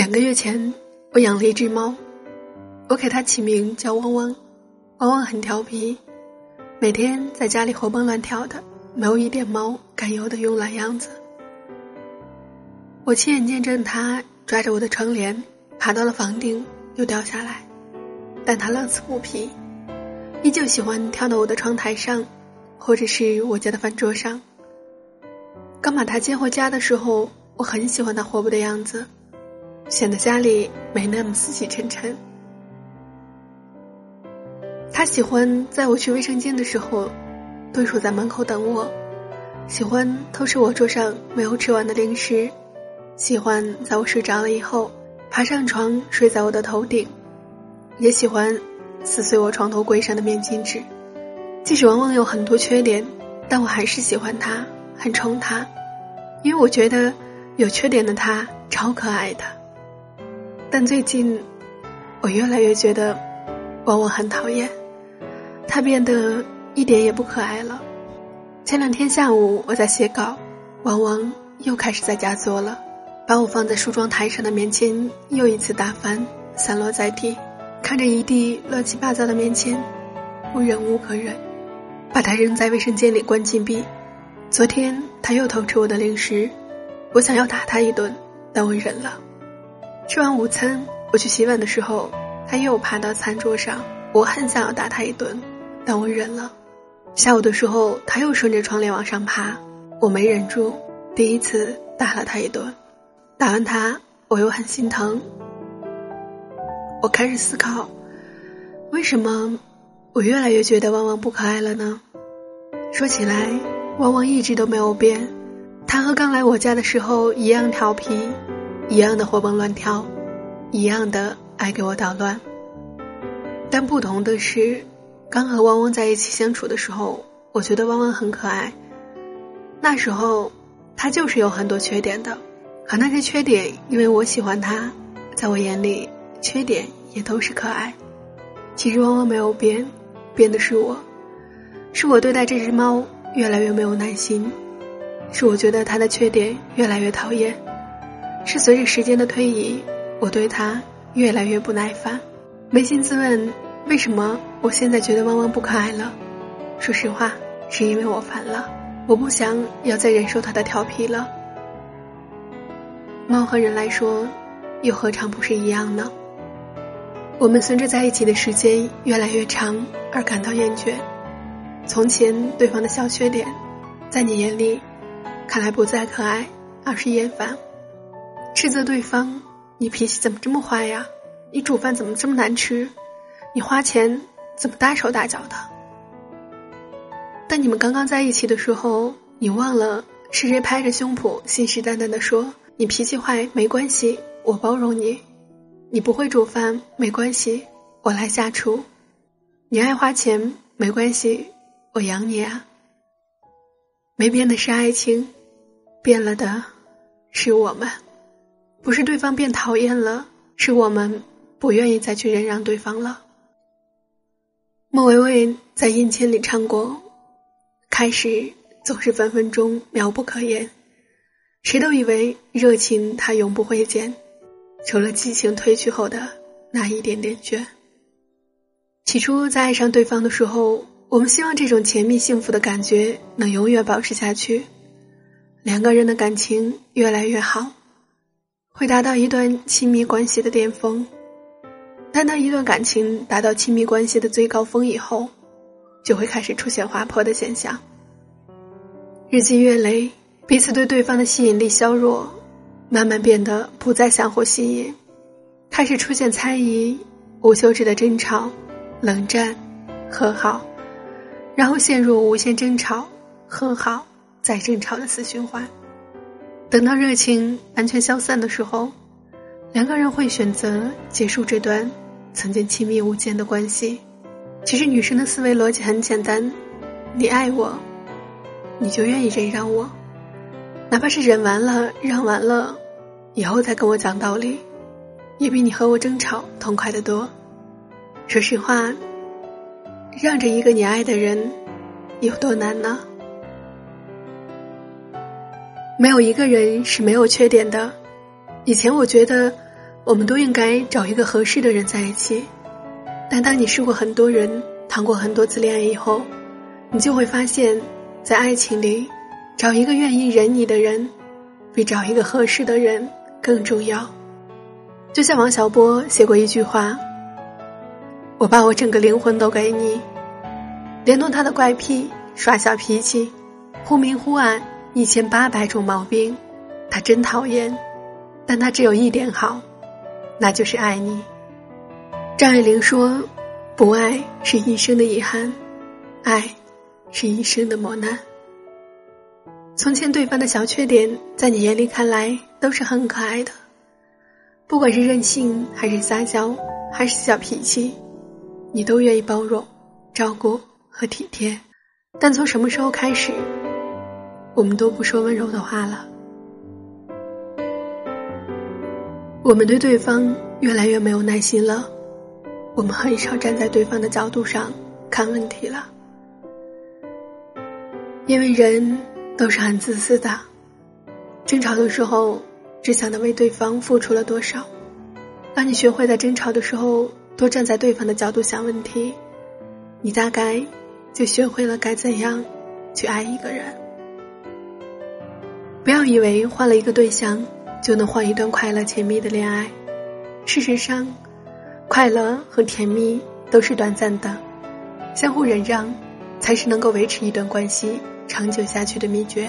两个月前，我养了一只猫，我给它起名叫汪汪。汪汪很调皮，每天在家里活蹦乱跳的，没有一点猫该有的慵懒样子。我亲眼见证它抓着我的窗帘，爬到了房顶，又掉下来，但它乐此不疲，依旧喜欢跳到我的窗台上，或者是我家的饭桌上。刚把它接回家的时候，我很喜欢它活泼的样子。显得家里没那么死气沉沉。他喜欢在我去卫生间的时候，蹲守在门口等我；喜欢偷吃我桌上没有吃完的零食；喜欢在我睡着了以后，爬上床睡在我的头顶；也喜欢撕碎我床头柜上的面巾纸。即使往往有很多缺点，但我还是喜欢他，很宠他，因为我觉得有缺点的他超可爱的。但最近，我越来越觉得汪汪很讨厌，他变得一点也不可爱了。前两天下午我在写稿，汪汪又开始在家作了，把我放在梳妆台上的棉签又一次打翻，散落在地。看着一地乱七八糟的棉签，我忍无可忍，把它扔在卫生间里关禁闭。昨天他又偷吃我的零食，我想要打他一顿，但我忍了。吃完午餐，我去洗碗的时候，他又爬到餐桌上。我很想要打他一顿，但我忍了。下午的时候，他又顺着窗帘往上爬，我没忍住，第一次打了他一顿。打完他，我又很心疼。我开始思考，为什么我越来越觉得汪汪不可爱了呢？说起来，汪汪一直都没有变，他和刚来我家的时候一样调皮。一样的活蹦乱跳，一样的爱给我捣乱。但不同的是，刚和汪汪在一起相处的时候，我觉得汪汪很可爱。那时候，他就是有很多缺点的，可那些缺点，因为我喜欢他，在我眼里，缺点也都是可爱。其实汪汪没有变，变的是我，是我对待这只猫越来越没有耐心，是我觉得它的缺点越来越讨厌。是随着时间的推移，我对他越来越不耐烦。扪心自问，为什么我现在觉得汪汪不可爱了？说实话，是因为我烦了，我不想要再忍受他的调皮了。猫和人来说，又何尝不是一样呢？我们随着在一起的时间越来越长而感到厌倦。从前对方的小缺点，在你眼里，看来不再可爱，而是厌烦。斥责对方：“你脾气怎么这么坏呀？你煮饭怎么这么难吃？你花钱怎么大手大脚的？”但你们刚刚在一起的时候，你忘了是谁拍着胸脯信誓旦旦的说：“你脾气坏没关系，我包容你；你不会煮饭没关系，我来下厨；你爱花钱没关系，我养你啊。”没变的是爱情，变了的是我们。不是对方变讨厌了，是我们不愿意再去忍让对方了。莫文蔚在《印签》里唱过：“开始总是分分钟妙不可言，谁都以为热情它永不会减，除了激情褪去后的那一点点倦。起初在爱上对方的时候，我们希望这种甜蜜幸福的感觉能永远保持下去，两个人的感情越来越好。”会达到一段亲密关系的巅峰，但当一段感情达到亲密关系的最高峰以后，就会开始出现滑坡的现象。日积月累，彼此对对方的吸引力削弱，慢慢变得不再相互吸引，开始出现猜疑、无休止的争吵、冷战、和好，然后陷入无限争吵、和好再争吵的死循环。等到热情完全消散的时候，两个人会选择结束这段曾经亲密无间的关系。其实女生的思维逻辑很简单：你爱我，你就愿意忍让我，哪怕是忍完了、让完了，以后再跟我讲道理，也比你和我争吵痛快的多。说实话，让着一个你爱的人，有多难呢？没有一个人是没有缺点的。以前我觉得我们都应该找一个合适的人在一起。但当你试过很多人，谈过很多次恋爱以后，你就会发现，在爱情里，找一个愿意忍你的人，比找一个合适的人更重要。就像王小波写过一句话：“我把我整个灵魂都给你，连同他的怪癖、耍小脾气、忽明忽暗一千八百种毛病，他真讨厌，但他只有一点好，那就是爱你。”张爱玲说：“不爱是一生的遗憾，爱是一生的磨难。”从前对方的小缺点，在你眼里看来都是很可爱的，不管是任性还是撒娇，还是小脾气，你都愿意包容、照顾和体贴。但从什么时候开始，我们都不说温柔的话了？我们对对方越来越没有耐心了。我们很少站在对方的角度上看问题了，因为人都是很自私的。争吵的时候，只想着为对方付出了多少。当你学会在争吵的时候多站在对方的角度想问题，你大概就学会了该怎样去爱一个人。不要以为换了一个对象就能换一段快乐甜蜜的恋爱，事实上。快乐和甜蜜都是短暂的，相互忍让，才是能够维持一段关系长久下去的秘诀。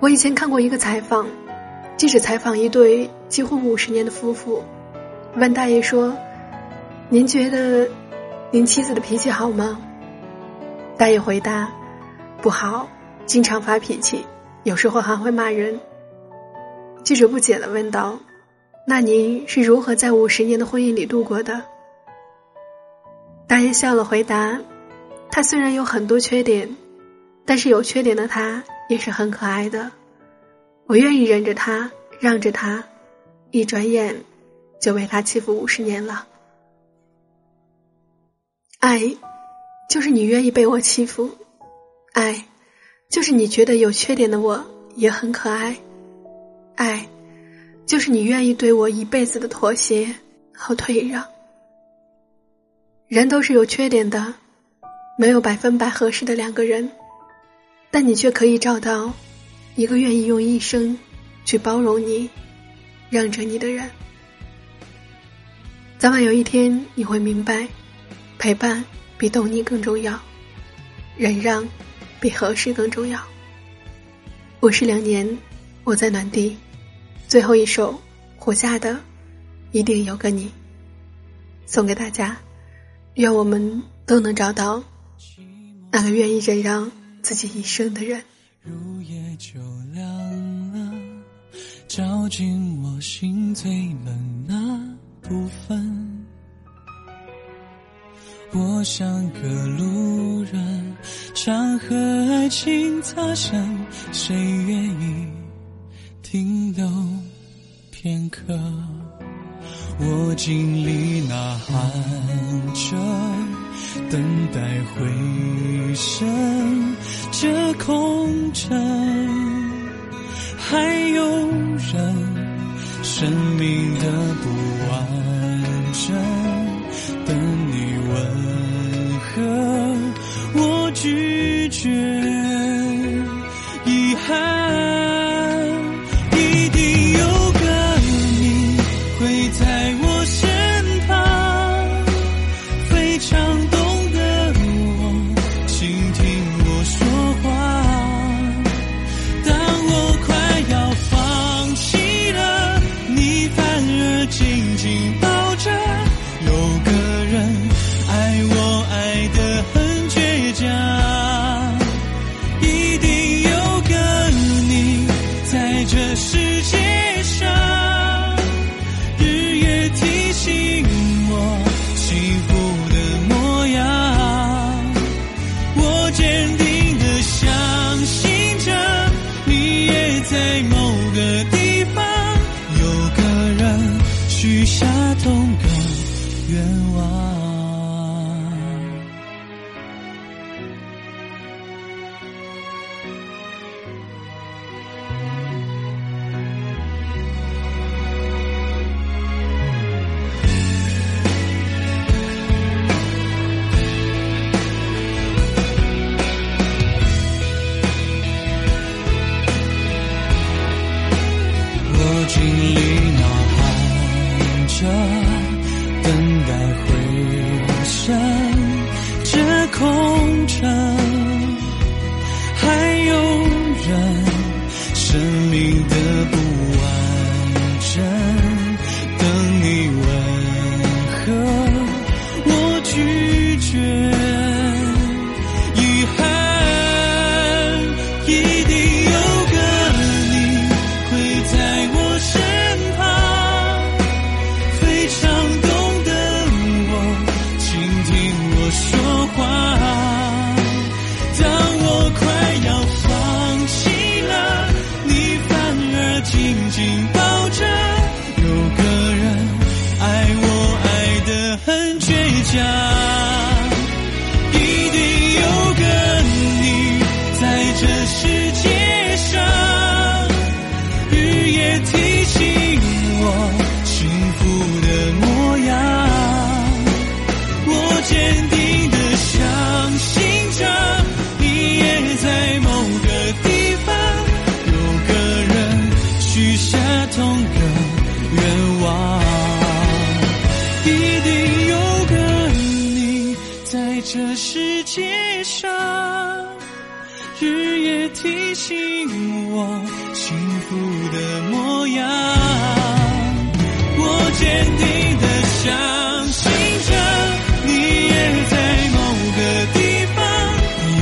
我以前看过一个采访，记者采访一对结婚五十年的夫妇，问大爷说：“您觉得您妻子的脾气好吗？”大爷回答：“不好，经常发脾气，有时候还会骂人。”记者不解的问道。那您是如何在五十年的婚姻里度过的？大爷笑了，回答：“他虽然有很多缺点，但是有缺点的他也是很可爱的。我愿意忍着他，让着他，一转眼就被他欺负五十年了。爱，就是你愿意被我欺负；爱，就是你觉得有缺点的我也很可爱；爱。”就是你愿意对我一辈子的妥协和退让。人都是有缺点的，没有百分百合适的两个人，但你却可以找到一个愿意用一生去包容你、让着你的人。早晚有一天你会明白，陪伴比懂你更重要，忍让比合适更重要。我是两年，我在暖地。最后一首，活下的一定有个你，送给大家。愿我们都能找到那个愿意忍让自己一生的人。入夜就亮了，照进我心最冷那部分。我像个路人，常和爱情擦身，谁愿意？停留片刻，我尽力呐喊着，等待回声这空城，还有人生命的不完去。在这世界上日夜提醒我幸福的模样我坚定的相信着你也在某个地方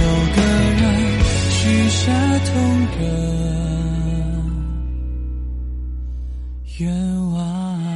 有个人许下同个愿望。